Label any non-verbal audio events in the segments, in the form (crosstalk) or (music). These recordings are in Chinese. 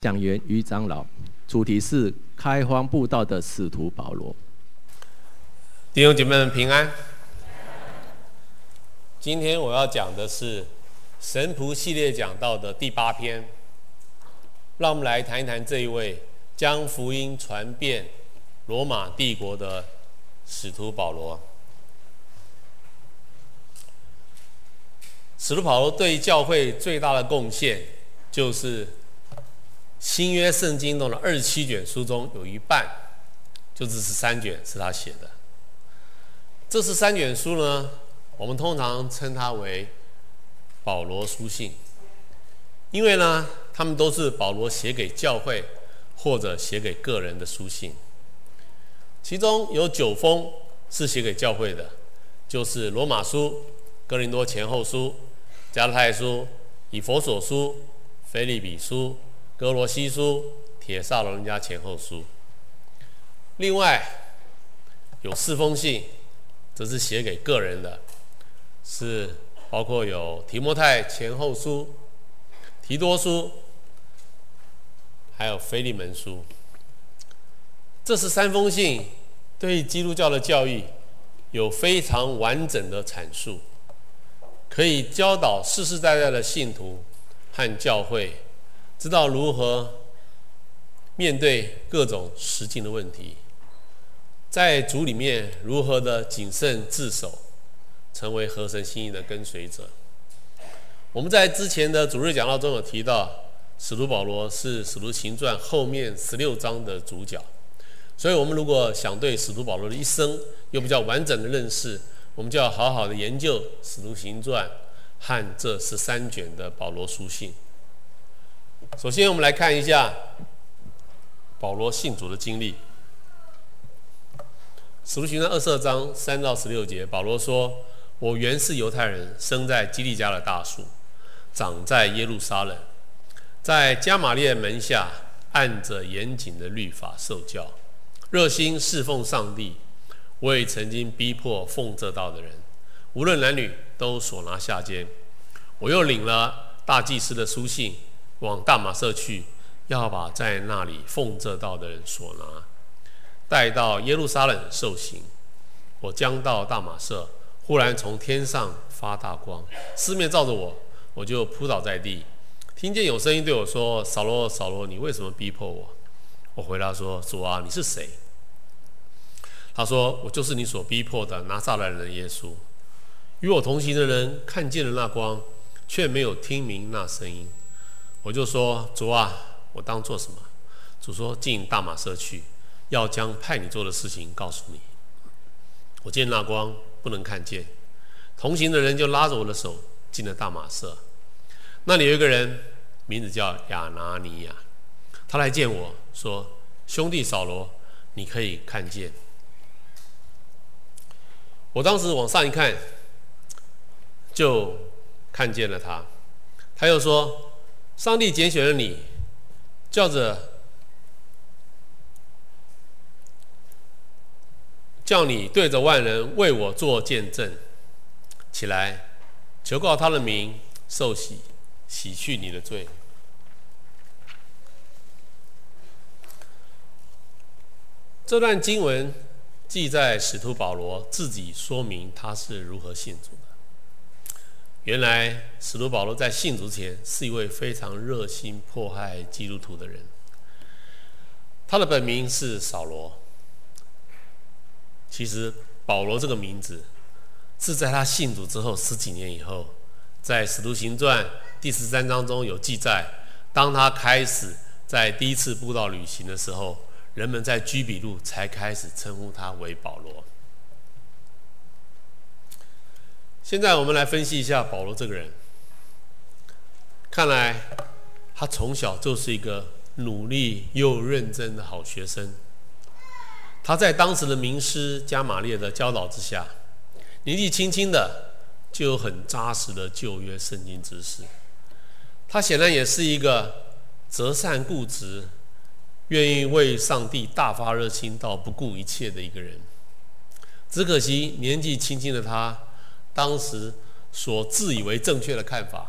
讲员于长老，主题是开荒布道的使徒保罗。弟兄姐妹们平安。今天我要讲的是神仆系列讲道的第八篇。让我们来谈一谈这一位将福音传遍罗马帝国的使徒保罗。使徒保罗对教会最大的贡献就是。新约圣经中的二十七卷书中有一半，就只是三卷是他写的。这十三卷书呢，我们通常称它为保罗书信，因为呢，他们都是保罗写给教会或者写给个人的书信。其中有九封是写给教会的，就是罗马书、哥林多前后书、加拉太书、以弗所书、腓立比书。格罗西书、铁萨罗人家前后书，另外有四封信，则是写给个人的，是包括有提摩太前后书、提多书，还有腓利门书。这是三封信，对基督教的教义有非常完整的阐述，可以教导世世代代的信徒和教会。知道如何面对各种实境的问题，在主里面如何的谨慎自守，成为合神心意的跟随者。我们在之前的主日讲道中有提到，使徒保罗是使徒行传后面十六章的主角，所以我们如果想对使徒保罗的一生有比较完整的认识，我们就要好好的研究使徒行传和这十三卷的保罗书信。首先，我们来看一下保罗信主的经历。使徒行传二十二章三到十六节，保罗说：“我原是犹太人，生在基利家的大数，长在耶路撒冷，在加玛列门下，按着严谨的律法受教，热心侍奉上帝。我也曾经逼迫奉这道的人，无论男女，都所拿下监。我又领了大祭司的书信。”往大马色去，要把在那里奉这道的人所拿，带到耶路撒冷受刑。我将到大马色，忽然从天上发大光，四面照着我，我就扑倒在地，听见有声音对我说：“扫罗，扫罗，你为什么逼迫我？”我回答说：“主啊，你是谁？”他说：“我就是你所逼迫的拿撒勒人耶稣。”与我同行的人看见了那光，却没有听明那声音。我就说，主啊，我当做什么？主说，进大马色去，要将派你做的事情告诉你。我见那光不能看见，同行的人就拉着我的手进了大马色。那里有一个人，名字叫亚拿尼亚，他来见我说：“兄弟扫罗，你可以看见。”我当时往上一看，就看见了他。他又说。上帝拣选了你，叫着叫你对着万人为我做见证，起来，求告他的名，受洗，洗去你的罪。这段经文记在使徒保罗自己说明他是如何信主。原来使徒保罗在信主前是一位非常热心迫害基督徒的人。他的本名是扫罗。其实保罗这个名字是在他信主之后十几年以后，在使徒行传第十三章中有记载。当他开始在第一次布道旅行的时候，人们在居比路才开始称呼他为保罗。现在我们来分析一下保罗这个人。看来他从小就是一个努力又认真的好学生。他在当时的名师加玛列的教导之下，年纪轻轻的就有很扎实的旧约圣经知识。他显然也是一个择善固执、愿意为上帝大发热心到不顾一切的一个人。只可惜年纪轻轻的他。当时所自以为正确的看法，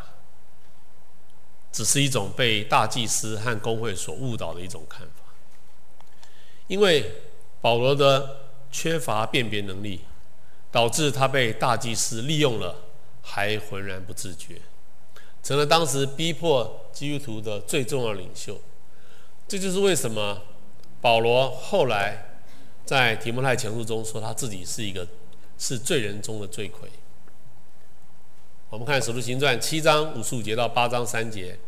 只是一种被大祭司和工会所误导的一种看法。因为保罗的缺乏辨别能力，导致他被大祭司利用了，还浑然不自觉，成了当时逼迫基督徒的最重要领袖。这就是为什么保罗后来在提摩太前书中说他自己是一个是罪人中的罪魁。我们看《使徒行传》七章五十五节到八章三节，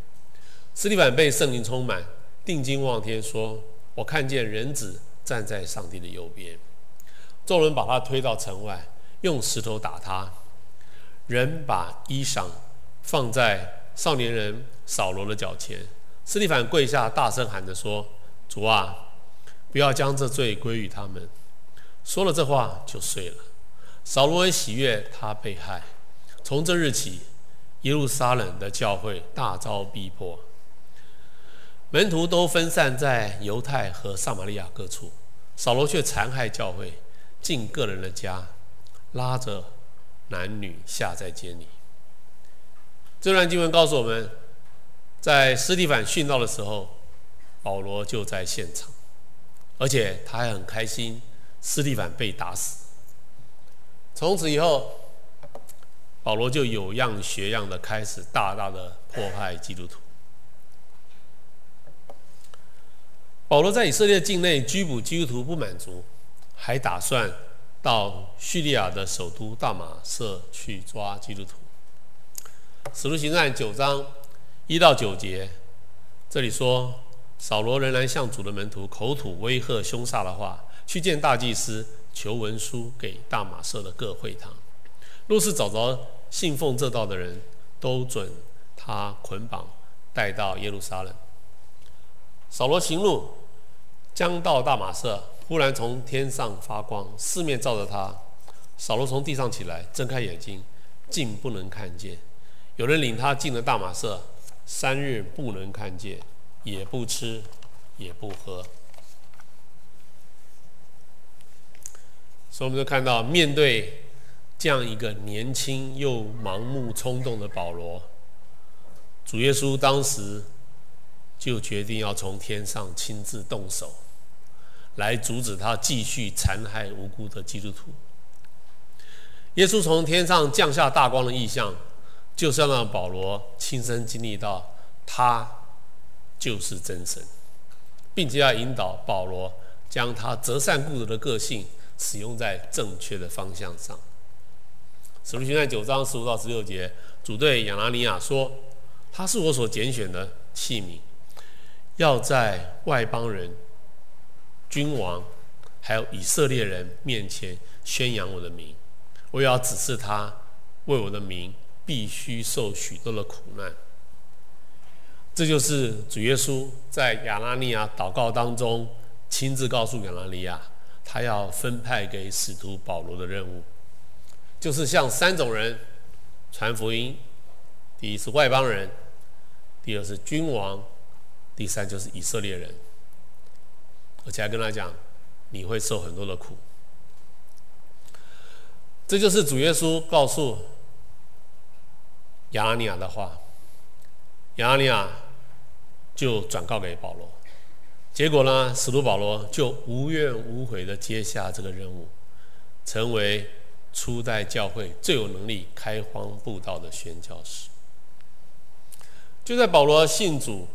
斯提凡被圣灵充满，定睛望天，说：“我看见人子站在上帝的右边。”众人把他推到城外，用石头打他。人把衣裳放在少年人扫罗的脚前。斯提凡跪下，大声喊着说：“主啊，不要将这罪归于他们。”说了这话就睡了。扫罗也喜悦他被害。从这日起，耶路撒冷的教会大遭逼迫，门徒都分散在犹太和撒玛利亚各处，扫罗却残害教会，进个人的家，拉着男女下在监里。这段经文告诉我们，在斯蒂凡殉道的时候，保罗就在现场，而且他还很开心，斯蒂凡被打死。从此以后，保罗就有样学样的开始大大的迫害基督徒。保罗在以色列境内拘捕基督徒不满足，还打算到叙利亚的首都大马色去抓基督徒。使徒行传九章一到九节，这里说，扫罗仍然向主的门徒口吐威吓凶杀的话，去见大祭司，求文书给大马色的各会堂。若是找着信奉这道的人，都准他捆绑带到耶路撒冷。扫罗行路，将到大马色，忽然从天上发光，四面照着他。扫罗从地上起来，睁开眼睛，竟不能看见。有人领他进了大马色，三日不能看见，也不吃，也不喝。所以我们就看到，面对。这样一个年轻又盲目冲动的保罗，主耶稣当时就决定要从天上亲自动手，来阻止他继续残害无辜的基督徒。耶稣从天上降下大光的意象，就是要让保罗亲身经历到他就是真神，并且要引导保罗将他折善固执的个性使用在正确的方向上。使徒行传九章十五到十六节，主对亚拿尼亚说：“他是我所拣选的器皿，要在外邦人、君王还有以色列人面前宣扬我的名。我也要指示他，为我的名必须受许多的苦难。”这就是主耶稣在亚拿尼亚祷告当中亲自告诉亚拿尼亚，他要分派给使徒保罗的任务。就是向三种人传福音：第一是外邦人，第二是君王，第三就是以色列人。而且还跟他讲，你会受很多的苦。这就是主耶稣告诉亚拿尼亚的话。亚拿尼亚就转告给保罗，结果呢，使徒保罗就无怨无悔的接下这个任务，成为。初代教会最有能力开荒布道的宣教士，就在保罗信主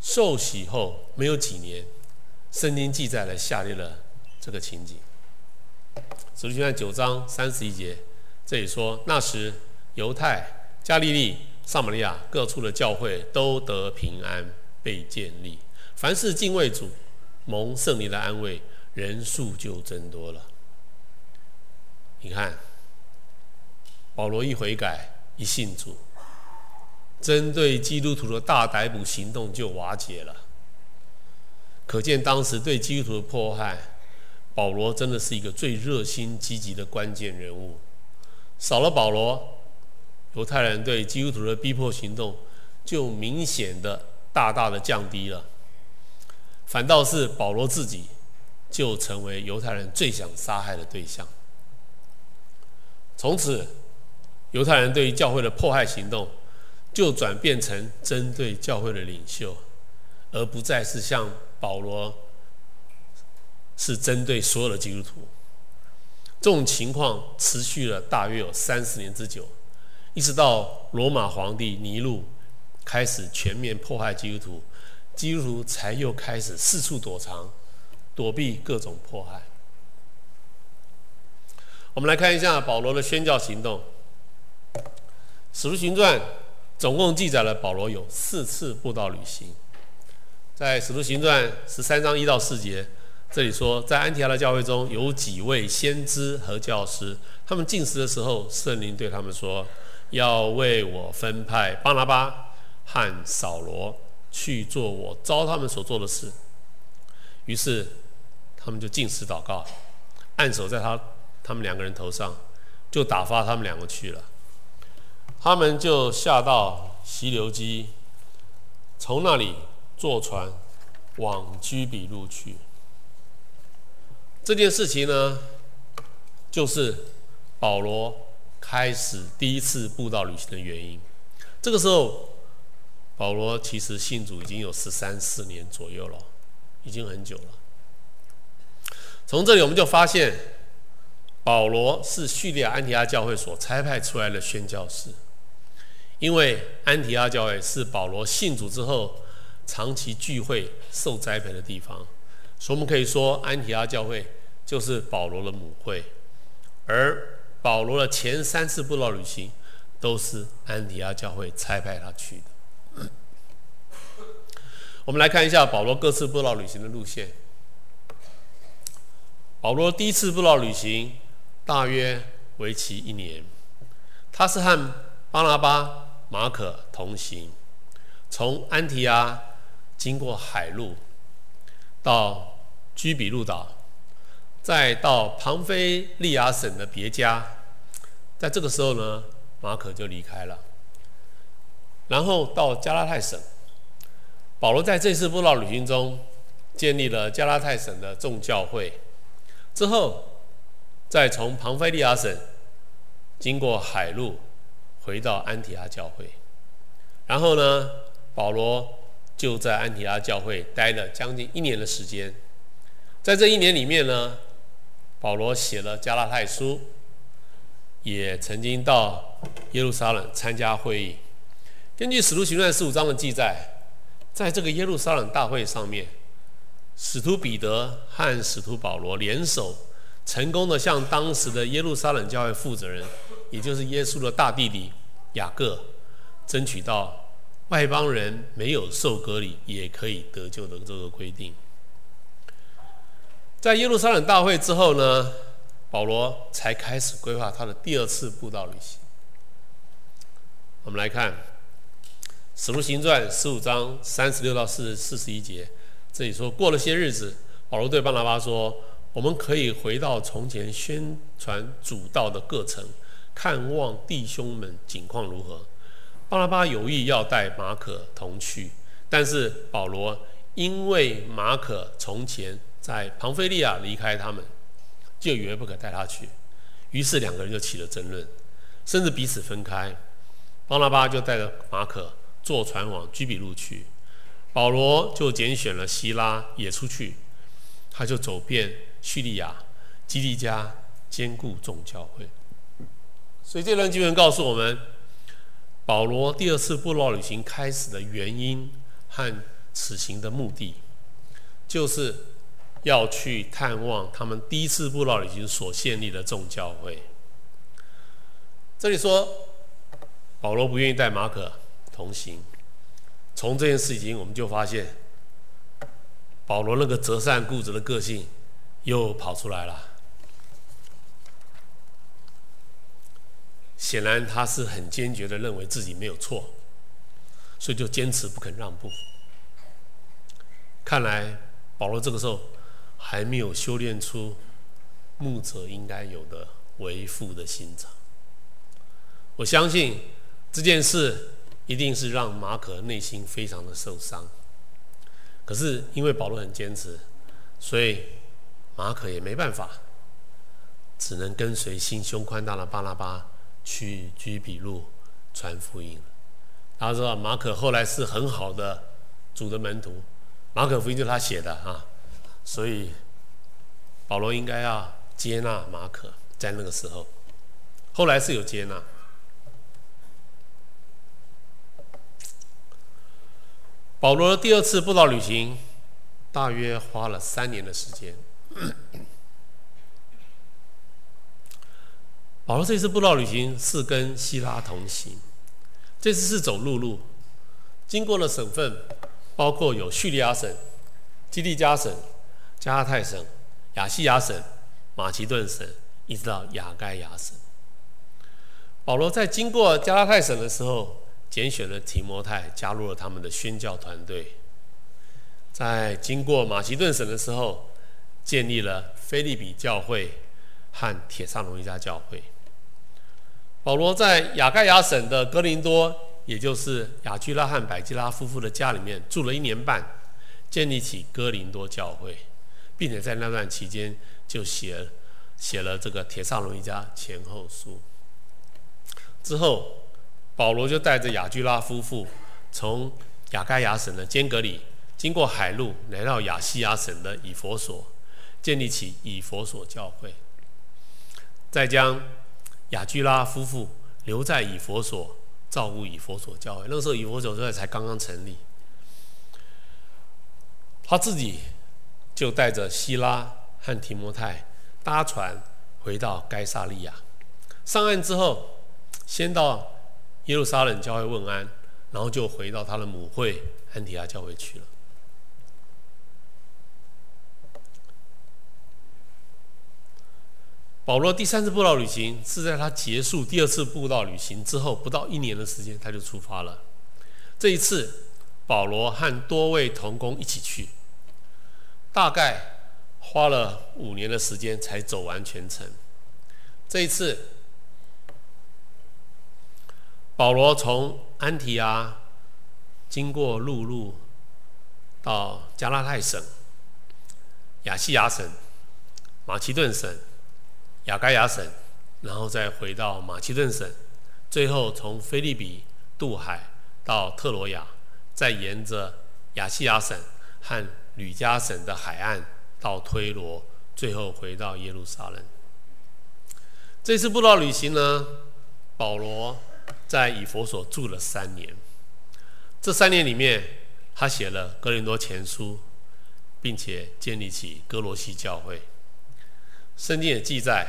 受洗后没有几年，圣经记载了下列的这个情景。使徒行传九章三十一节，这里说：那时犹太、加利利、撒玛利亚各处的教会都得平安，被建立，凡是敬畏主、蒙圣灵的安慰，人数就增多了。你看，保罗一悔改，一信主，针对基督徒的大逮捕行动就瓦解了。可见当时对基督徒的迫害，保罗真的是一个最热心积极的关键人物。少了保罗，犹太人对基督徒的逼迫行动就明显的大大的降低了。反倒是保罗自己，就成为犹太人最想杀害的对象。从此，犹太人对于教会的迫害行动就转变成针对教会的领袖，而不再是像保罗是针对所有的基督徒。这种情况持续了大约有三十年之久，一直到罗马皇帝尼禄开始全面迫害基督徒，基督徒才又开始四处躲藏，躲避各种迫害。我们来看一下保罗的宣教行动，《使徒行传》总共记载了保罗有四次布道旅行，在《使徒行传》十三章一到四节。这里说，在安提阿的教会中有几位先知和教师，他们进食的时候，圣灵对他们说：“要为我分派巴拿巴和扫罗去做我招他们所做的事。”于是他们就进食祷告，按手在他他们两个人头上，就打发他们两个去了。他们就下到溪流基，从那里坐船往居比路去。这件事情呢，就是保罗开始第一次布道旅行的原因。这个时候，保罗其实信主已经有十三四年左右了，已经很久了。从这里我们就发现，保罗是叙利亚安提阿教会所差派出来的宣教士，因为安提阿教会是保罗信主之后长期聚会受栽培的地方，所以我们可以说安提阿教会。就是保罗的母会，而保罗的前三次布道旅行都是安提阿教会差派他去的。(coughs) 我们来看一下保罗各次布道旅行的路线。保罗第一次布道旅行大约为期一年，他是和巴拿巴、马可同行，从安提阿经过海路到居比路岛。再到庞菲利亚省的别家，在这个时候呢，马可就离开了。然后到加拉太省，保罗在这次布道旅行中建立了加拉太省的众教会。之后，再从庞菲利亚省经过海路回到安提阿教会。然后呢，保罗就在安提阿教会待了将近一年的时间。在这一年里面呢，保罗写了加拉太书，也曾经到耶路撒冷参加会议。根据《使徒行传》十五章的记载，在这个耶路撒冷大会上面，使徒彼得和使徒保罗联手，成功的向当时的耶路撒冷教会负责人，也就是耶稣的大弟弟雅各，争取到外邦人没有受割礼也可以得救的这个规定。在耶路撒冷大会之后呢，保罗才开始规划他的第二次布道旅行。我们来看《使徒行传》十五章三十六到四四十一节，这里说：过了些日子，保罗对巴拿巴说：“我们可以回到从前宣传主道的各城，看望弟兄们景况如何。”巴拉巴有意要带马可同去，但是保罗因为马可从前。在庞菲利亚离开他们，就以为不可带他去，于是两个人就起了争论，甚至彼此分开。巴拉巴就带着马可坐船往居比路去，保罗就拣选了希拉也出去，他就走遍叙利亚、基利加，坚固众教会。所以这段经文告诉我们，保罗第二次布道旅行开始的原因和此行的目的，就是。要去探望他们第一次布道旅行所建立的众教会。这里说保罗不愿意带马可同行，从这件事情我们就发现保罗那个择善固执的个性又跑出来了。显然他是很坚决的认为自己没有错，所以就坚持不肯让步。看来保罗这个时候。还没有修炼出牧者应该有的为父的心肠。我相信这件事一定是让马可内心非常的受伤。可是因为保罗很坚持，所以马可也没办法，只能跟随心胸宽大的巴拉巴去居比路传福音。他说马可后来是很好的主的门徒，马可福音就是他写的啊，所以保罗应该要接纳马可，在那个时候，后来是有接纳。保罗的第二次布道旅行，大约花了三年的时间。(coughs) 保罗这次布道旅行是跟希拉同行，这次是走陆路，经过了省份，包括有叙利亚省、基利加省、加拉太省、亚细亚省、马其顿省，一直到亚盖亚省。保罗在经过加拉太省的时候，拣选了提摩太加入了他们的宣教团队，在经过马其顿省的时候，建立了腓利比教会和帖撒罗尼迦教会。保罗在亚该亚省的哥林多，也就是亚居拉和百基拉夫妇的家里面住了一年半，建立起哥林多教会，并且在那段期间就写写了这个帖撒罗尼迦前后书。之后。保罗就带着亚居拉夫妇从亚该亚省的坚革哩，经过海路来到亚细亚省的以弗所，建立起以佛所教会。再将雅居拉夫妇留在以佛所，照顾以佛所教会。那个时候以佛所教会才刚刚成立，他自己就带着希拉和提摩太搭船回到该撒利亚。上岸之后，先到。耶路撒冷教会问安，然后就回到他的母会安提亚教会去了。保罗第三次布道旅行是在他结束第二次布道旅行之后不到一年的时间，他就出发了。这一次，保罗和多位同工一起去，大概花了五年的时间才走完全程。这一次。保罗从安提阿经过陆路到加拉太省、亚细亚省、马其顿省、雅该亚省，然后再回到马其顿省，最后从菲利比渡海到特罗亚，再沿着亚细亚省和吕加省的海岸到推罗，最后回到耶路撒冷。这次布道旅行呢，保罗。在以弗所住了三年，这三年里面，他写了《哥林多前书》，并且建立起哥罗西教会。圣经也记载，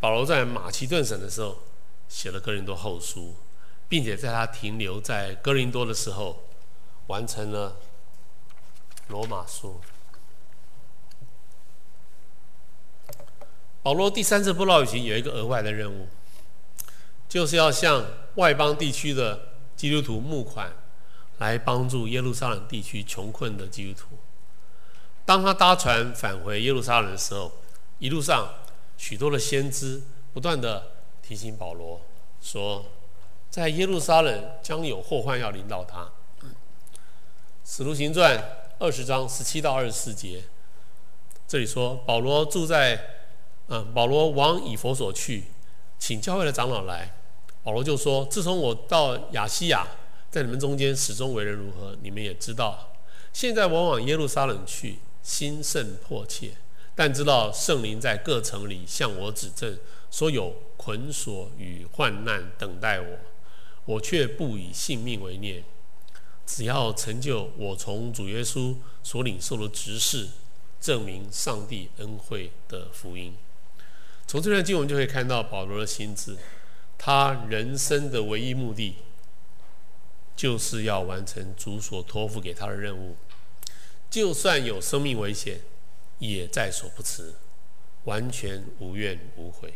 保罗在马其顿省的时候写了《哥林多后书》，并且在他停留在哥林多的时候，完成了《罗马书》。保罗第三次布道旅行有一个额外的任务。就是要向外邦地区的基督徒募款，来帮助耶路撒冷地区穷困的基督徒。当他搭船返回耶路撒冷的时候，一路上许多的先知不断地提醒保罗说，在耶路撒冷将有祸患要临到他。使徒行传二十章十七到二十四节，这里说保罗住在，嗯，保罗往以弗所去，请教会的长老来。保罗就说：“自从我到亚细亚，在你们中间始终为人如何，你们也知道。现在我往耶路撒冷去，心甚迫切，但知道圣灵在各城里向我指证，说有捆锁与患难等待我，我却不以性命为念。只要成就我从主耶稣所领受的职事，证明上帝恩惠的福音。从这段经文就可以看到保罗的心志。”他人生的唯一目的，就是要完成主所托付给他的任务，就算有生命危险，也在所不辞，完全无怨无悔。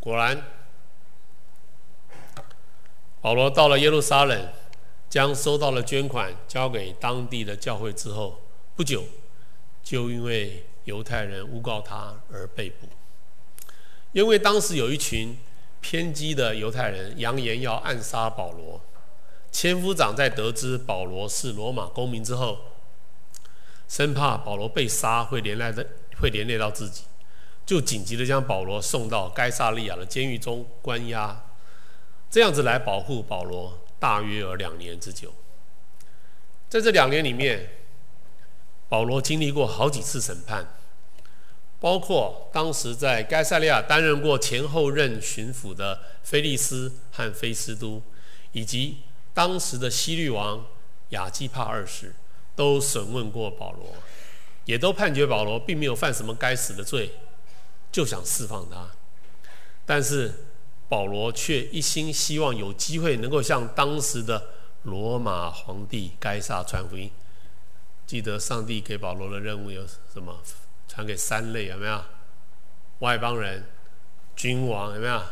果然，保罗到了耶路撒冷，将收到的捐款交给当地的教会之后，不久，就因为犹太人诬告他而被捕。因为当时有一群偏激的犹太人扬言要暗杀保罗，千夫长在得知保罗是罗马公民之后，生怕保罗被杀会连累的会连累到自己，就紧急的将保罗送到该撒利亚的监狱中关押。这样子来保护保罗，大约有两年之久。在这两年里面，保罗经历过好几次审判，包括当时在该撒利亚担任过前后任巡抚的菲利斯和菲斯都，以及当时的西律王亚基帕二世，都审问过保罗，也都判决保罗并没有犯什么该死的罪，就想释放他。但是保罗却一心希望有机会能够向当时的罗马皇帝该撒传福音。记得上帝给保罗的任务有什么？传给三类有没有？外邦人、君王有没有？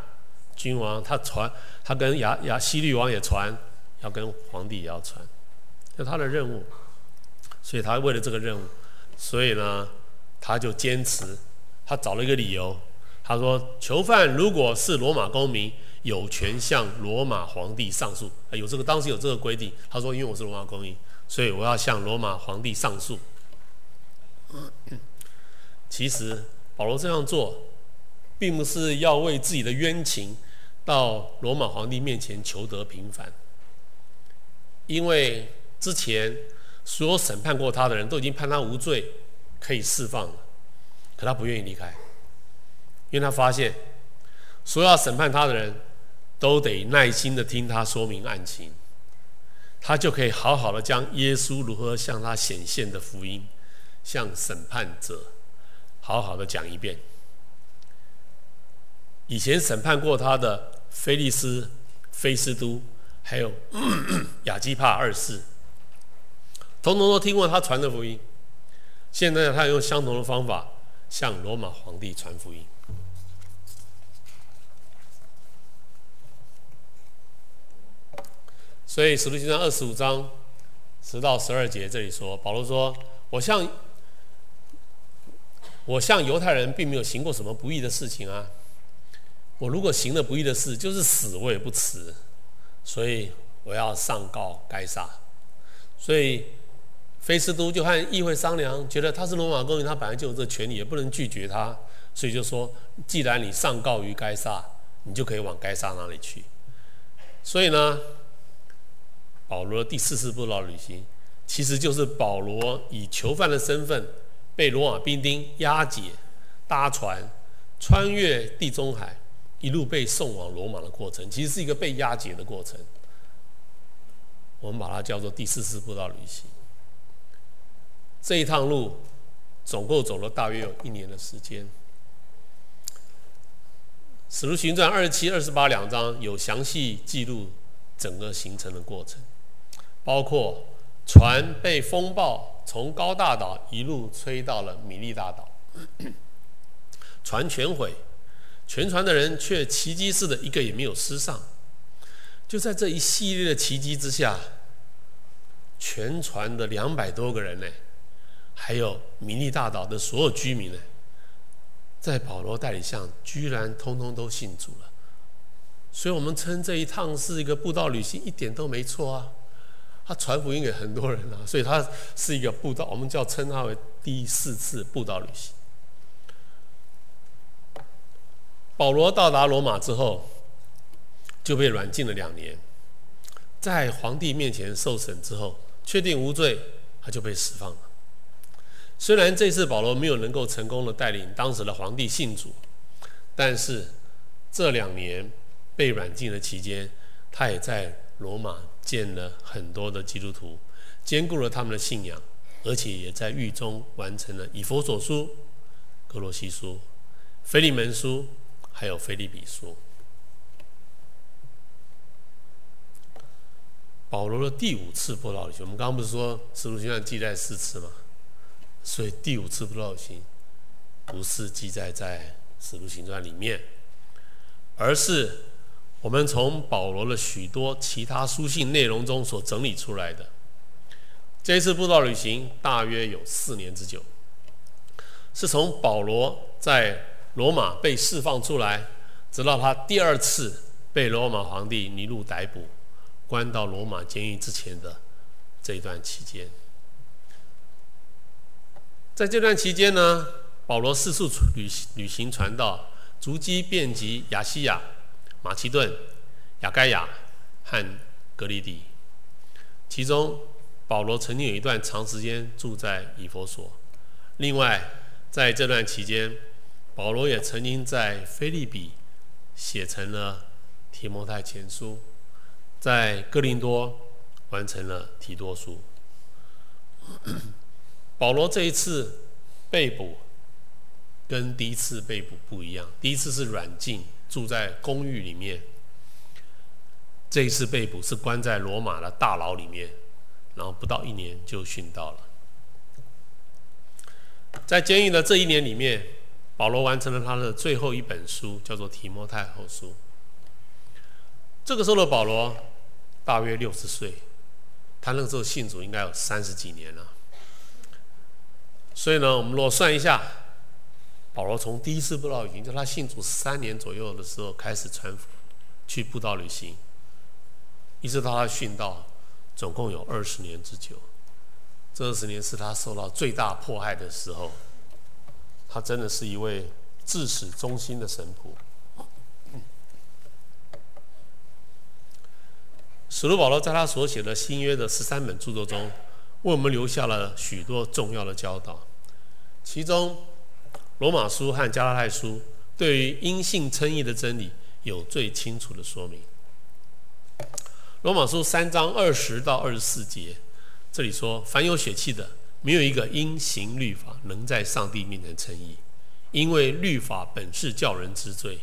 君王他传，他跟亚亚希律王也传，要跟皇帝也要传，这他的任务。所以他为了这个任务，所以呢，他就坚持，他找了一个理由，他说：囚犯如果是罗马公民，有权向罗马皇帝上诉。有这个当时有这个规定。他说：因为我是罗马公民。所以我要向罗马皇帝上诉。其实保罗这样做，并不是要为自己的冤情到罗马皇帝面前求得平反，因为之前所有审判过他的人都已经判他无罪，可以释放了，可他不愿意离开，因为他发现所有要审判他的人都得耐心的听他说明案情。他就可以好好的将耶稣如何向他显现的福音，向审判者好好的讲一遍。以前审判过他的菲利斯、菲斯都，还有 (clears throat) 亚基帕二世，统统都听过他传的福音。现在他用相同的方法向罗马皇帝传福音。所以《使徒行传》二十五章十到十二节这里说，保罗说：“我向我向犹太人并没有行过什么不义的事情啊！我如果行了不义的事，就是死我也不辞。所以我要上告该撒。所以菲斯都就和议会商量，觉得他是罗马公民，他本来就有这个权利，也不能拒绝他，所以就说：既然你上告于该撒，你就可以往该撒那里去。所以呢。”保罗的第四次布道旅行，其实就是保罗以囚犯的身份被罗马兵丁押解、搭船穿越地中海，一路被送往罗马的过程。其实是一个被押解的过程。我们把它叫做第四次布道旅行。这一趟路总共走了大约有一年的时间。《使徒行传》二十七、二十八两章有详细记录整个行程的过程。包括船被风暴从高大岛一路吹到了米利大岛，(clears throat) 船全毁，全船的人却奇迹似的一个也没有失丧。就在这一系列的奇迹之下，全船的两百多个人呢，还有米利大岛的所有居民呢，在保罗带领下，居然通通都信主了。所以我们称这一趟是一个布道旅行，一点都没错啊。他传福音给很多人啊，所以他是一个布道，我们叫称他为第四次布道旅行。保罗到达罗马之后，就被软禁了两年，在皇帝面前受审之后，确定无罪，他就被释放了。虽然这次保罗没有能够成功的带领当时的皇帝信主，但是这两年被软禁的期间，他也在罗马。见了很多的基督徒，坚固了他们的信仰，而且也在狱中完成了以弗所书、格罗西书、腓利门书，还有腓利比书。保罗的第五次布道旅行，我们刚刚不是说使徒行传记载四次吗？所以第五次布道行不是记载在使徒行传里面，而是。我们从保罗的许多其他书信内容中所整理出来的，这次布道旅行大约有四年之久，是从保罗在罗马被释放出来，直到他第二次被罗马皇帝尼禄逮捕，关到罗马监狱之前的这一段期间。在这段期间呢，保罗四处旅旅行传道，足迹遍及亚细亚。马其顿、亚该亚和格里底。其中，保罗曾经有一段长时间住在以弗所。另外，在这段期间，保罗也曾经在腓利比写成了提摩太前书，在哥林多完成了提多书。保罗这一次被捕，跟第一次被捕不一样。第一次是软禁，住在公寓里面；这一次被捕是关在罗马的大牢里面，然后不到一年就殉道了。在监狱的这一年里面，保罗完成了他的最后一本书，叫做《提摩太后书》。这个时候的保罗大约六十岁，他那个时候信主应该有三十几年了。所以呢，我们如果算一下，保罗从第一次布道旅行，就他信主三年左右的时候开始传去布道旅行，一直到他殉道，总共有二十年之久。这二十年是他受到最大迫害的时候，他真的是一位至死忠心的神仆。使徒保罗在他所写的新约的十三本著作中，为我们留下了许多重要的教导，其中《罗马书》和《加拉太书》对于因信称义的真理有最清楚的说明。《罗马书》三章二十到二十四节，这里说：“凡有血气的，没有一个因行律法能在上帝面前称义，因为律法本是叫人知罪。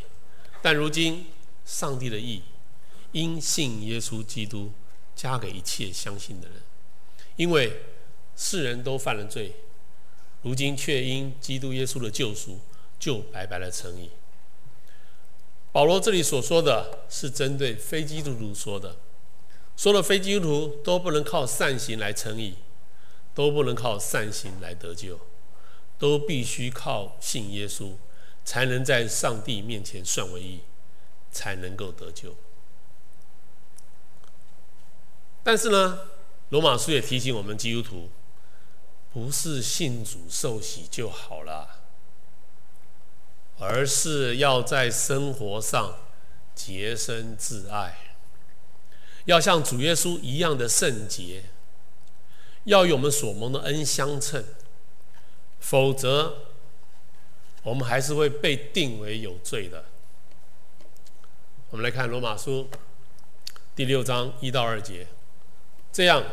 但如今上帝的义，因信耶稣基督加给一切相信的人。”因为世人都犯了罪，如今却因基督耶稣的救赎，就白白的称义。保罗这里所说的是针对非基督徒说的，说的非基督徒都不能靠善行来称义，都不能靠善行来得救，都必须靠信耶稣，才能在上帝面前算为义，才能够得救。但是呢，罗马书也提醒我们基督徒，不是信主受洗就好了，而是要在生活上洁身自爱，要像主耶稣一样的圣洁，要与我们所蒙的恩相称，否则我们还是会被定为有罪的。我们来看罗马书第六章一到二节。这样，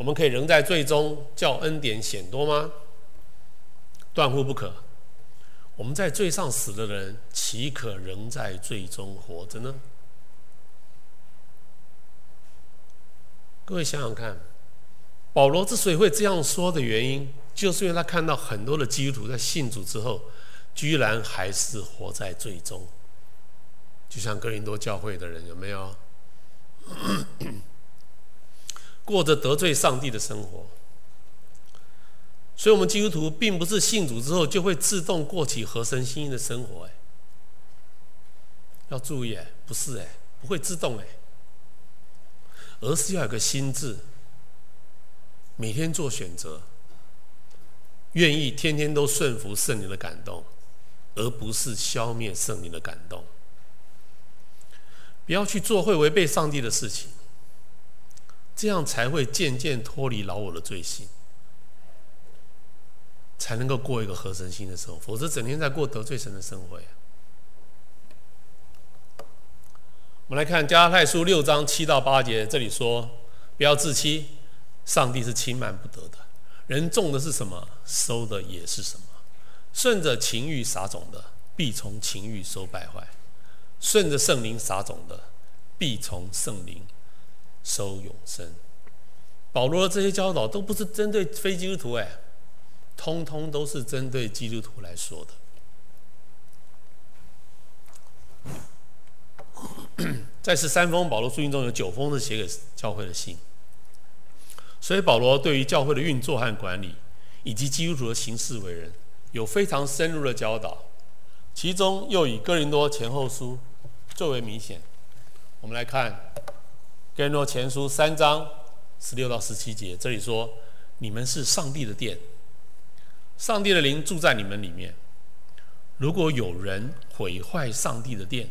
我们可以仍在罪中叫恩典显多吗？断乎不可。我们在罪上死的人，岂可仍在罪中活着呢？各位想想看，保罗之所以会这样说的原因，就是因为他看到很多的基督徒在信主之后，居然还是活在罪中，就像哥林多教会的人，有没有？过着得罪上帝的生活，所以，我们基督徒并不是信主之后就会自动过起合神心意的生活。哎，要注意，哎，不是，哎，不会自动，哎，而是要有个心智，每天做选择，愿意天天都顺服圣灵的感动，而不是消灭圣灵的感动。不要去做会违背上帝的事情。这样才会渐渐脱离老我的罪性，才能够过一个合神心的生活。否则，整天在过得罪神的生活。我们来看加拉太书六章七到八节，这里说：“不要自欺，上帝是轻慢不得的。人种的是什么，收的也是什么。顺着情欲撒种的，必从情欲收败坏；顺着圣灵撒种的，必从圣灵。”收永生。保罗的这些教导都不是针对非基督徒，哎，通通都是针对基督徒来说的。(coughs) 在十三封保罗书信中有九封是写给教会的信，所以保罗对于教会的运作和管理，以及基督徒的行事为人，有非常深入的教导。其中又以哥林多前后书最为明显。我们来看。哥林多前书三章十六到十七节，这里说：“你们是上帝的殿，上帝的灵住在你们里面。如果有人毁坏上帝的殿，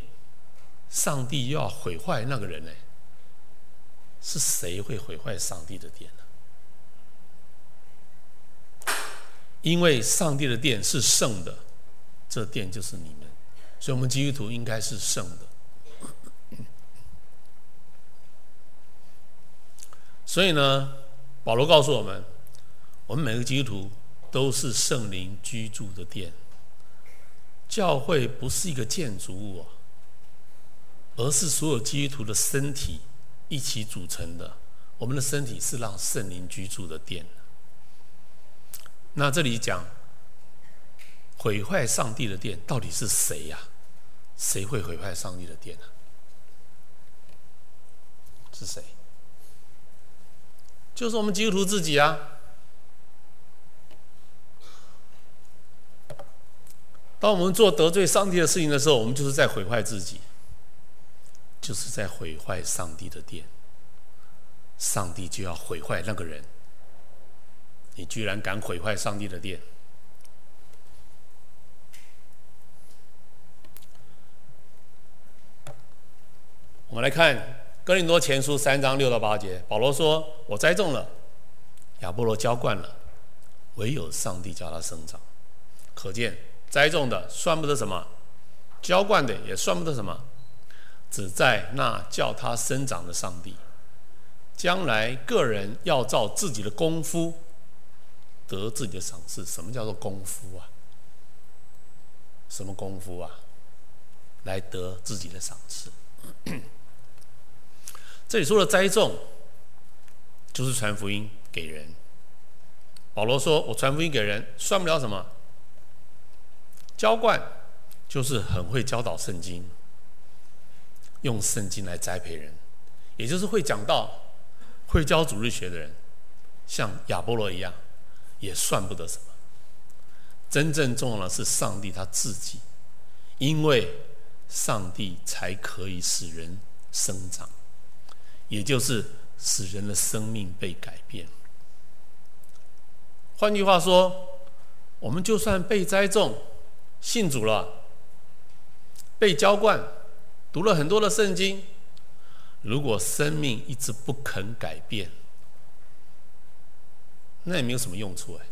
上帝又要毁坏那个人呢？是谁会毁坏上帝的殿呢？因为上帝的殿是圣的，这殿就是你们，所以我们基督徒应该是圣的。所以呢，保罗告诉我们，我们每个基督徒都是圣灵居住的殿。教会不是一个建筑物，而是所有基督徒的身体一起组成的。我们的身体是让圣灵居住的殿。那这里讲毁坏上帝的殿，到底是谁呀？谁会毁坏上帝的殿呢？是谁？就是我们基督徒自己啊！当我们做得罪上帝的事情的时候，我们就是在毁坏自己，就是在毁坏上帝的殿。上帝就要毁坏那个人，你居然敢毁坏上帝的殿！我们来看。哥林多前书三章六到八节，保罗说：“我栽种了，亚波罗浇灌了，唯有上帝叫他生长。”可见栽种的算不得什么，浇灌的也算不得什么，只在那叫他生长的上帝。将来个人要照自己的功夫得自己的赏赐。什么叫做功夫啊？什么功夫啊？来得自己的赏赐。这里说的栽种，就是传福音给人。保罗说：“我传福音给人，算不了什么。浇灌，就是很会教导圣经，用圣经来栽培人，也就是会讲道、会教主日学的人，像亚波罗一样，也算不得什么。真正重要的是上帝他自己，因为上帝才可以使人生长。”也就是使人的生命被改变。换句话说，我们就算被栽种、信主了、被浇灌、读了很多的圣经，如果生命一直不肯改变，那也没有什么用处哎，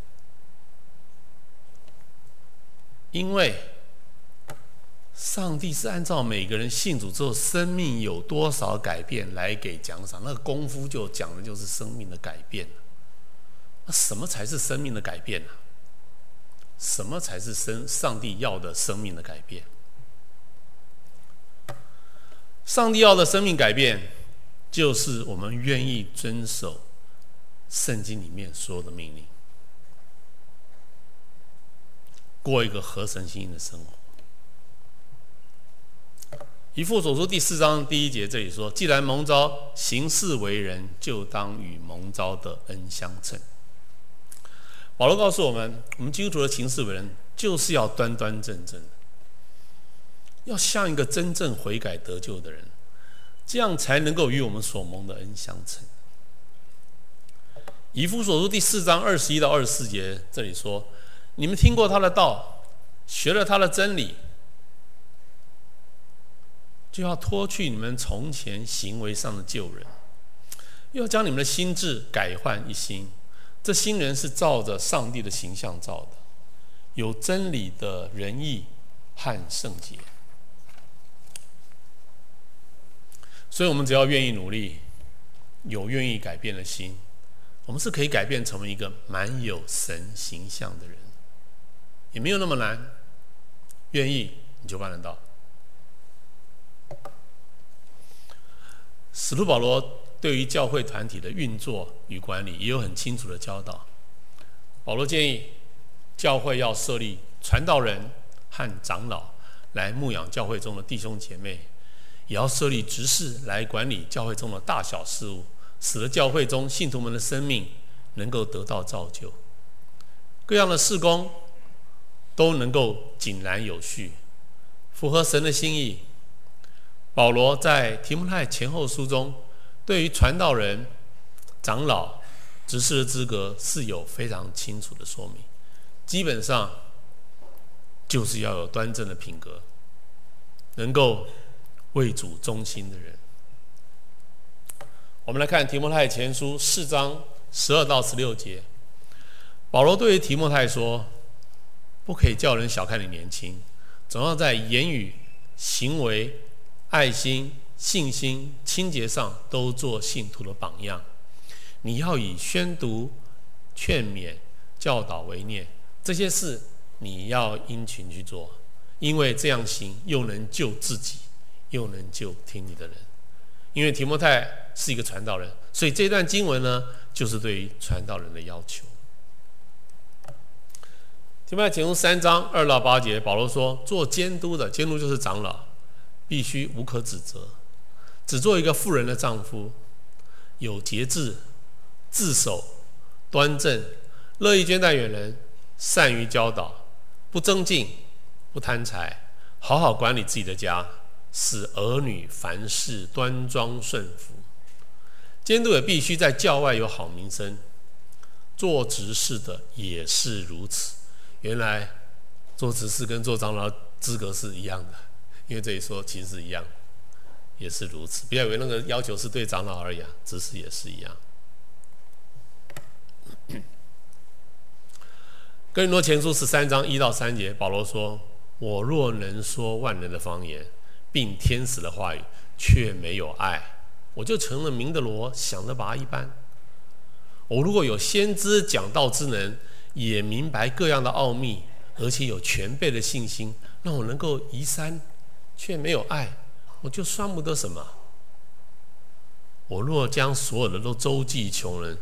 因为。上帝是按照每个人信主之后生命有多少改变来给奖赏，那个功夫就讲的就是生命的改变。那什么才是生命的改变呢？什么才是生上帝要的生命的改变？上帝要的生命改变，就是我们愿意遵守圣经里面所有的命令，过一个合神心意的生活。以弗所书第四章第一节这里说：“既然蒙召行事为人，就当与蒙召的恩相称。”保罗告诉我们，我们基督徒的行事为人，就是要端端正正，要像一个真正悔改得救的人，这样才能够与我们所蒙的恩相称。以弗所书第四章二十一到二十四节这里说：“你们听过他的道，学了他的真理。”就要脱去你们从前行为上的旧人，要将你们的心志改换一新。这新人是照着上帝的形象造的，有真理的仁义和圣洁。所以，我们只要愿意努力，有愿意改变的心，我们是可以改变成为一个满有神形象的人，也没有那么难。愿意，你就办得到。使徒保罗对于教会团体的运作与管理也有很清楚的教导。保罗建议教会要设立传道人和长老来牧养教会中的弟兄姐妹，也要设立执事来管理教会中的大小事务，使得教会中信徒们的生命能够得到造就，各样的事工都能够井然有序，符合神的心意。保罗在提摩太前后书中，对于传道人、长老、执事的资格是有非常清楚的说明。基本上就是要有端正的品格，能够为主忠心的人。我们来看提摩太前书四章十二到十六节，保罗对于提摩太说：“不可以叫人小看你年轻，总要在言语、行为、爱心、信心、清洁上都做信徒的榜样。你要以宣读、劝勉、教导为念，这些事你要殷勤去做。”因为这样行，又能救自己，又能救听你的人。因为提摩太是一个传道人，所以这段经文呢，就是对于传道人的要求。提摩太前书三章二到八节，保罗说：做监督的，监督就是长老，必须无可指责，只做一个妇人的丈夫，有节制，自守，端正，乐意捐待远人，善于教导，不增进。不贪财，好好管理自己的家，使儿女凡事端庄顺服。监督也必须在教外有好名声，做执事的也是如此。原来做执事跟做长老资格是一样的，因为这里说其实是一样，也是如此。不要以为那个要求是对长老而已，执事也是一样。哥林多前书十三章一到三节，保罗说。我若能说万人的方言，并天使的话语，却没有爱，我就成了明的罗，响的鈸一般。我如果有先知讲道之能，也明白各样的奥秘，而且有全备的信心，让我能够移山，却没有爱，我就算不得什么。我若将所有的都周济穷人，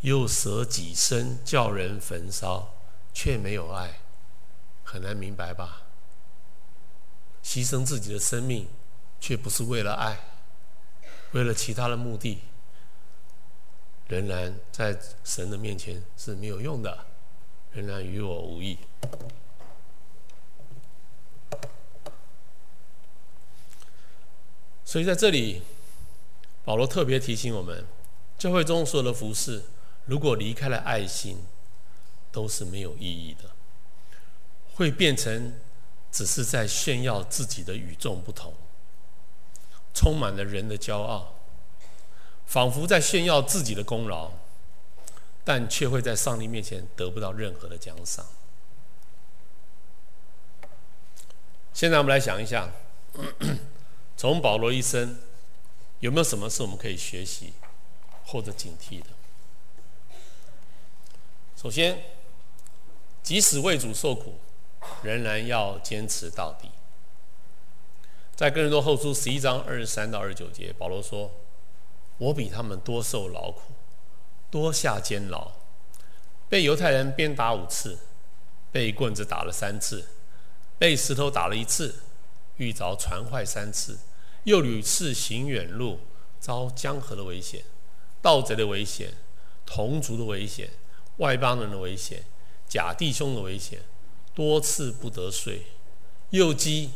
又舍己身叫人焚烧，却没有爱，很难明白吧？牺牲自己的生命，却不是为了爱，为了其他的目的，仍然在神的面前是没有用的，仍然与我无异。所以在这里，保罗特别提醒我们：教会中所有的服饰，如果离开了爱心，都是没有意义的，会变成。只是在炫耀自己的与众不同，充满了人的骄傲，仿佛在炫耀自己的功劳，但却会在上帝面前得不到任何的奖赏。现在我们来想一下，从保罗一生有没有什么是我们可以学习或者警惕的？首先，即使为主受苦。仍然要坚持到底。在哥林多后书十一章二十三到二十九节，保罗说：“我比他们多受劳苦，多下监牢，被犹太人鞭打五次，被棍子打了三次，被石头打了一次，遇着船坏三次，又屡次行远路，遭江河的危险、盗贼的危险、同族的危险、外邦人的危险、假弟兄的危险。”多次不得睡，又饥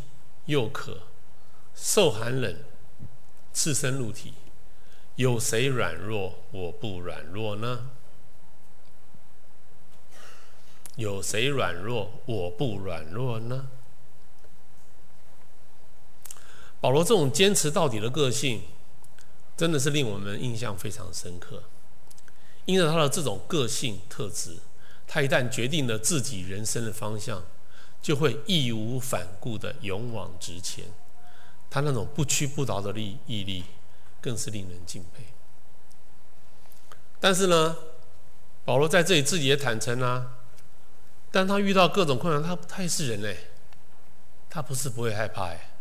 又渴，受寒冷，赤身露体。有谁软弱，我不软弱呢？有谁软弱，我不软弱呢？保罗这种坚持到底的个性，真的是令我们印象非常深刻。因着他的这种个性特质。他一旦决定了自己人生的方向，就会义无反顾地勇往直前。他那种不屈不挠的力毅力，更是令人敬佩。但是呢，保罗在这里自己也坦诚啊，当他遇到各种困难，他他也是人嘞，他不是不会害怕哎，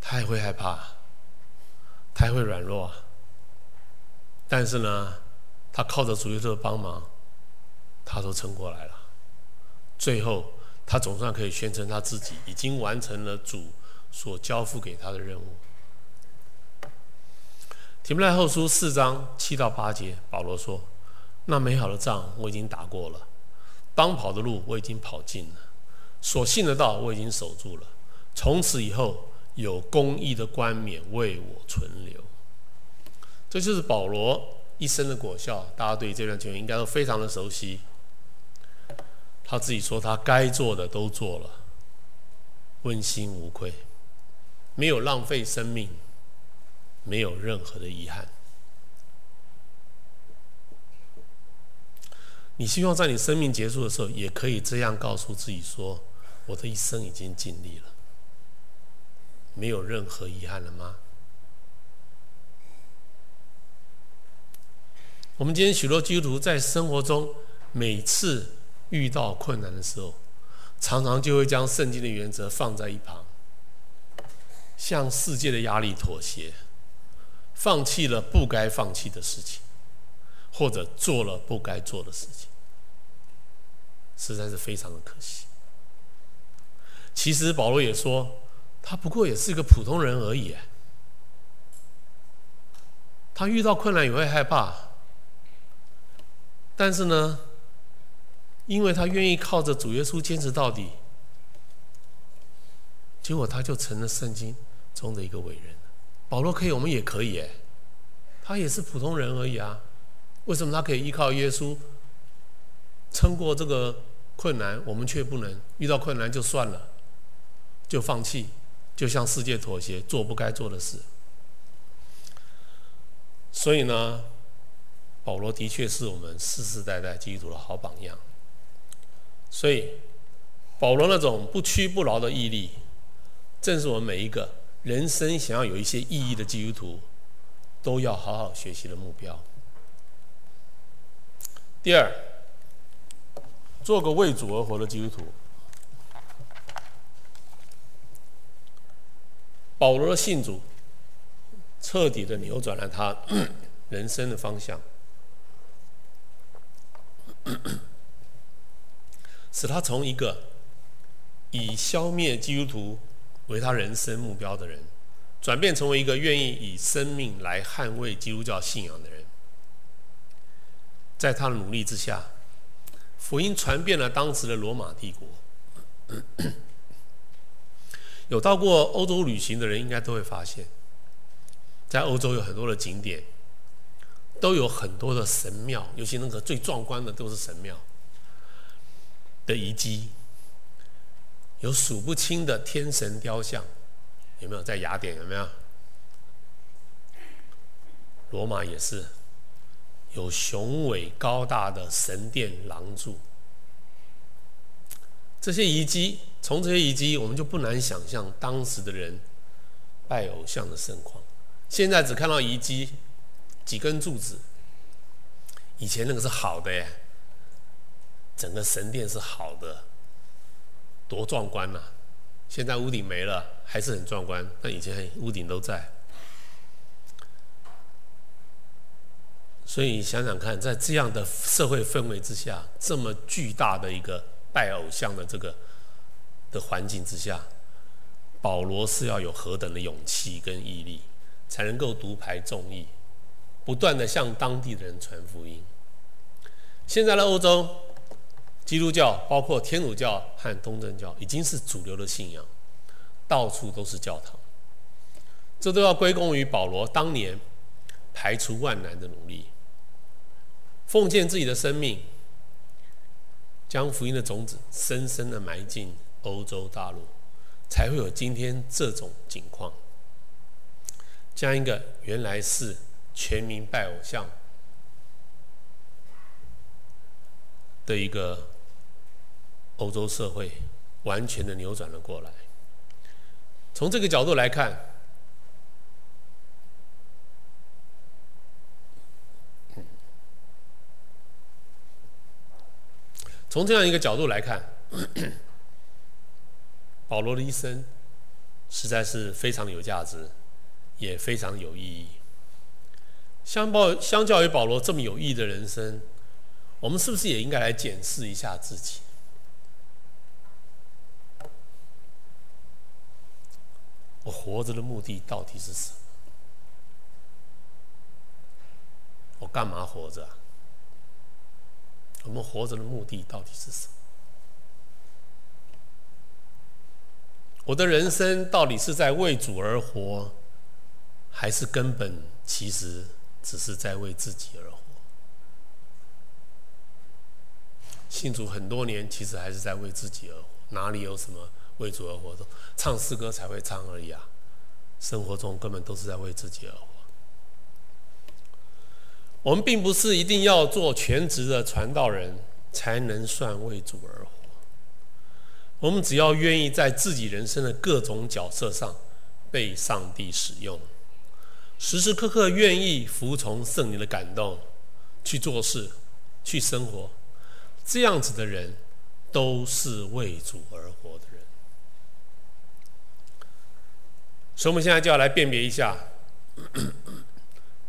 他也会害怕，他也会软弱。但是呢，他靠着主耶稣的帮忙。他都撑过来了，最后他总算可以宣称他自己已经完成了主所交付给他的任务。提摩太后书四章七到八节，保罗说：“那美好的仗我已经打过了，当跑的路我已经跑尽了，所信的道我已经守住了。从此以后，有公义的冠冕为我存留。”这就是保罗一生的果效。大家对这段经文应该都非常的熟悉。他自己说：“他该做的都做了，问心无愧。没有浪费生命，没有任何的遗憾。你希望在你生命结束的时候，也可以这样告诉自己说：“我的一生已经尽力了，没有任何遗憾了吗？”我们今天许多基督徒在生活中，每次遇到困难的时候，常常就会将圣经的原则放在一旁，向世界的压力妥协，放弃了不该放弃的事情，或者做了不该做的事情，实在是非常的可惜。其实保罗也说，他不过也是一个普通人而已，他遇到困难也会害怕。但是呢，因为他愿意靠着主耶稣坚持到底，结果他就成了圣经中的一个伟人。保罗可以，我们也可以哎，他也是普通人而已啊。为什么他可以依靠耶稣撑过这个困难，我们却不能？遇到困难就算了，就放弃，就向世界妥协，做不该做的事。所以呢，保罗的确是我们世世代代基督徒的好榜样，所以保罗那种不屈不挠的毅力，正是我们每一个人生想要有一些意义的基督徒都要好好学习的目标。第二，做个为主而活的基督徒。保罗的信主，彻底的扭转了他 (coughs) 人生的方向。(coughs) 使他从一个以消灭基督徒为他人生目标的人，转变成为一个愿意以生命来捍卫基督教信仰的人。在他的努力之下，福音传遍了当时的罗马帝国。有到过欧洲旅行的人，应该都会发现，在欧洲有很多的景点。都有很多的神庙，尤其那个最壮观的都是神庙的遗迹，有数不清的天神雕像，有没有？在雅典有没有？罗马也是，有雄伟高大的神殿廊柱。这些遗迹，从这些遗迹，我们就不难想象当时的人拜偶像的盛况。现在只看到遗迹。几根柱子，以前那个是好的耶，整个神殿是好的，多壮观呐！现在屋顶没了，还是很壮观，但以前屋顶都在。所以想想看，在这样的社会氛围之下，这么巨大的一个拜偶像的这个的环境之下，保罗是要有何等的勇气跟毅力，才能够独排众议。不断的向当地的人传福音。现在的欧洲，基督教包括天主教和东正教已经是主流的信仰，到处都是教堂。这都要归功于保罗当年排除万难的努力，奉献自己的生命，将福音的种子深深的埋进欧洲大陆，才会有今天这种景况。将一个原来是。全民拜偶像的一个欧洲社会，完全的扭转了过来。从这个角度来看，从这样一个角度来看，(coughs) 保罗的一生实在是非常有价值，也非常有意义。相报相较于保罗这么有意义的人生，我们是不是也应该来检视一下自己？我活着的目的到底是什么？我干嘛活着？我们活着的目的到底是什么？我的人生到底是在为主而活，还是根本其实？只是在为自己而活。信主很多年，其实还是在为自己而活。哪里有什么为主而活的？唱诗歌才会唱而已啊！生活中根本都是在为自己而活。我们并不是一定要做全职的传道人才能算为主而活。我们只要愿意在自己人生的各种角色上被上帝使用，时时刻刻愿意服从圣灵的感动去做事、去生活，这样子的人都是为主而活的人。所以，我们现在就要来辨别一下。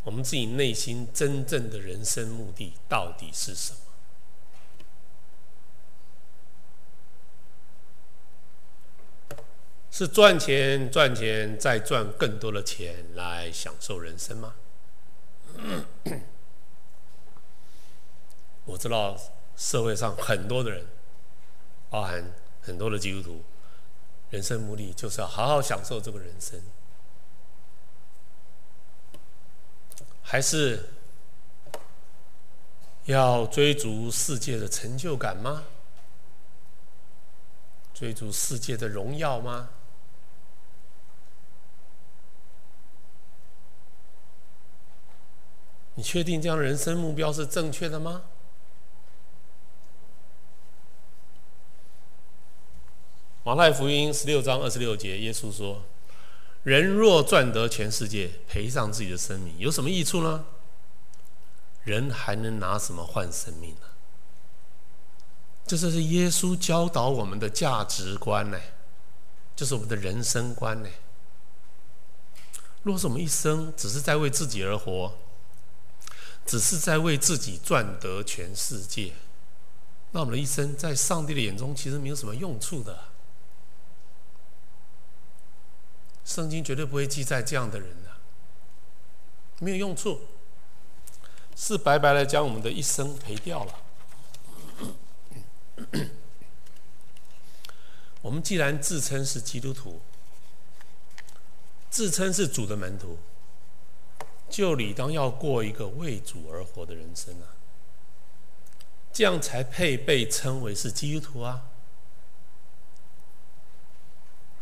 我们自己内心真正的人生目的到底是什么？是赚钱、赚钱，再赚更多的钱来享受人生吗？(coughs) 我知道社会上很多的人，包含很多的基督徒，人生目的就是要好好享受这个人生。还是要追逐世界的成就感吗？追逐世界的荣耀吗？你确定这样人生目标是正确的吗？马太福音十六章二十六节，耶稣说。人若赚得全世界，赔上自己的生命，有什么益处呢？人还能拿什么换生命呢？这就是耶稣教导我们的价值观呢，就是我们的人生观呢。若是我们一生只是在为自己而活，只是在为自己赚得全世界，那我们的一生在上帝的眼中其实没有什么用处的。圣经绝对不会记载这样的人的，没有用处，是白白的将我们的一生赔掉了。(coughs) 我们既然自称是基督徒，自称是主的门徒，就理当要过一个为主而活的人生啊，这样才配被称为是基督徒啊。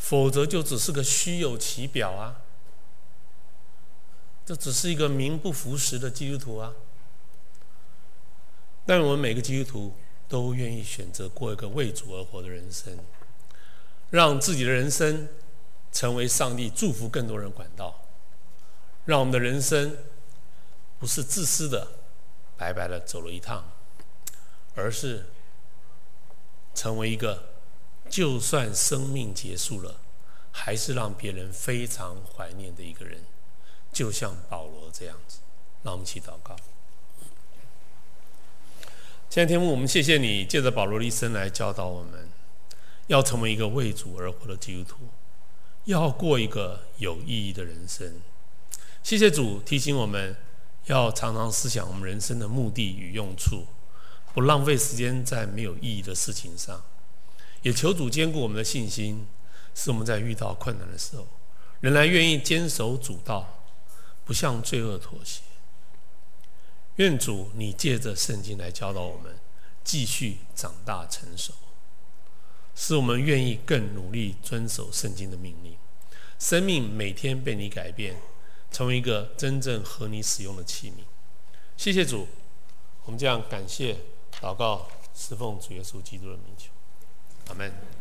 否则就只是个虚有其表啊，这只是一个名不符实的基督徒啊。但我们每个基督徒都愿意选择过一个为主而活的人生，让自己的人生成为上帝祝福更多人管道，让我们的人生不是自私的白白的走了一趟，而是成为一个。就算生命结束了，还是让别人非常怀念的一个人，就像保罗这样子。让我们一起祷告。现在天父，我们谢谢你借着保罗的一生来教导我们，要成为一个为主而活的基督徒，要过一个有意义的人生。谢谢主提醒我们，要常常思想我们人生的目的与用处，不浪费时间在没有意义的事情上。也求主坚固我们的信心，使我们在遇到困难的时候，仍然愿意坚守主道，不向罪恶妥协。愿主你借着圣经来教导我们，继续长大成熟，使我们愿意更努力遵守圣经的命令，生命每天被你改变，成为一个真正合你使用的器皿。谢谢主，我们这样感谢祷告，侍奉主耶稣基督的名求。阿门。